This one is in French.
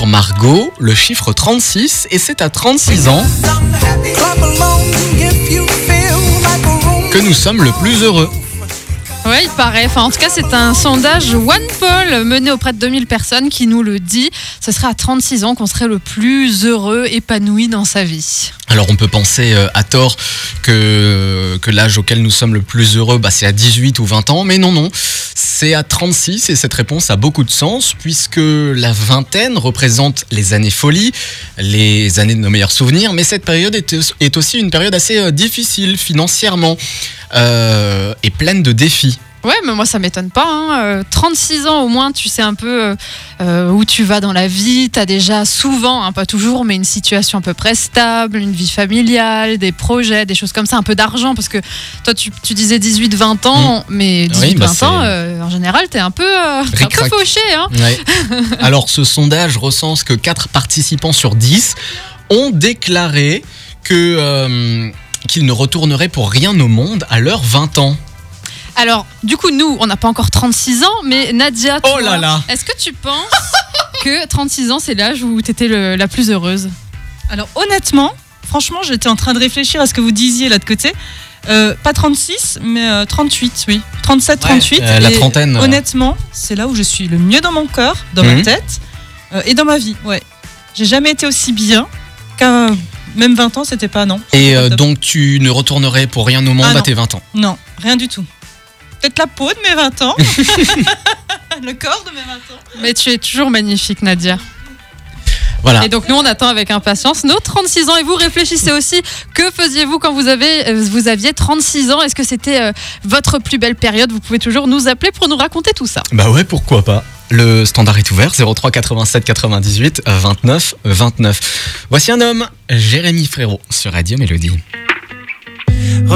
Margot, le chiffre 36, et c'est à 36 ans que nous sommes le plus heureux. Ouais, il paraît. Enfin, en tout cas, c'est un sondage OnePoll mené auprès de 2000 personnes qui nous le dit. Ce serait à 36 ans qu'on serait le plus heureux, épanoui dans sa vie. Alors on peut penser euh, à tort que, que l'âge auquel nous sommes le plus heureux, bah, c'est à 18 ou 20 ans, mais non, non, c'est à 36 et cette réponse a beaucoup de sens puisque la vingtaine représente les années folie, les années de nos meilleurs souvenirs, mais cette période est, est aussi une période assez euh, difficile financièrement euh, et pleine de défis. Ouais, mais moi ça m'étonne pas. Hein. 36 euh, ans au moins, tu sais un peu euh, euh, où tu vas dans la vie. Tu as déjà souvent, hein, pas toujours, mais une situation à peu près stable, une vie familiale, des projets, des choses comme ça, un peu d'argent. Parce que toi, tu, tu disais 18-20 ans, mmh. mais 18-20 bah, ans, en général, tu es un peu, un peu fauché. Hein. Ouais. Alors, ce sondage recense que 4 participants sur 10 ont déclaré que qu'ils ne retourneraient pour rien au monde à leurs 20 ans. Alors, du coup, nous, on n'a pas encore 36 ans, mais Nadia, oh là là. est-ce que tu penses que 36 ans, c'est l'âge où tu étais la plus heureuse Alors, honnêtement, franchement, j'étais en train de réfléchir à ce que vous disiez là de côté. Euh, pas 36, mais 38, euh, oui. 37, 38. Euh, la trentaine. Honnêtement, c'est là où je suis le mieux dans mon cœur, dans ma mhm. tête et dans ma vie. Ouais. J'ai jamais été aussi bien qu'à même 20 ans, c'était pas non. Et donc tu ne retournerais pour rien au monde ah à tes 20 ans Non, rien du tout peut-être la peau de mes 20 ans, le corps de mes 20 ans. Mais tu es toujours magnifique, Nadia. Voilà. Et donc nous on attend avec impatience nos 36 ans et vous réfléchissez aussi que faisiez-vous quand vous avez euh, vous aviez 36 ans? Est-ce que c'était euh, votre plus belle période? Vous pouvez toujours nous appeler pour nous raconter tout ça. Bah ouais, pourquoi pas. Le standard est ouvert 03 87 98 29 29. Voici un homme, Jérémy Frérot sur Radio Mélodie.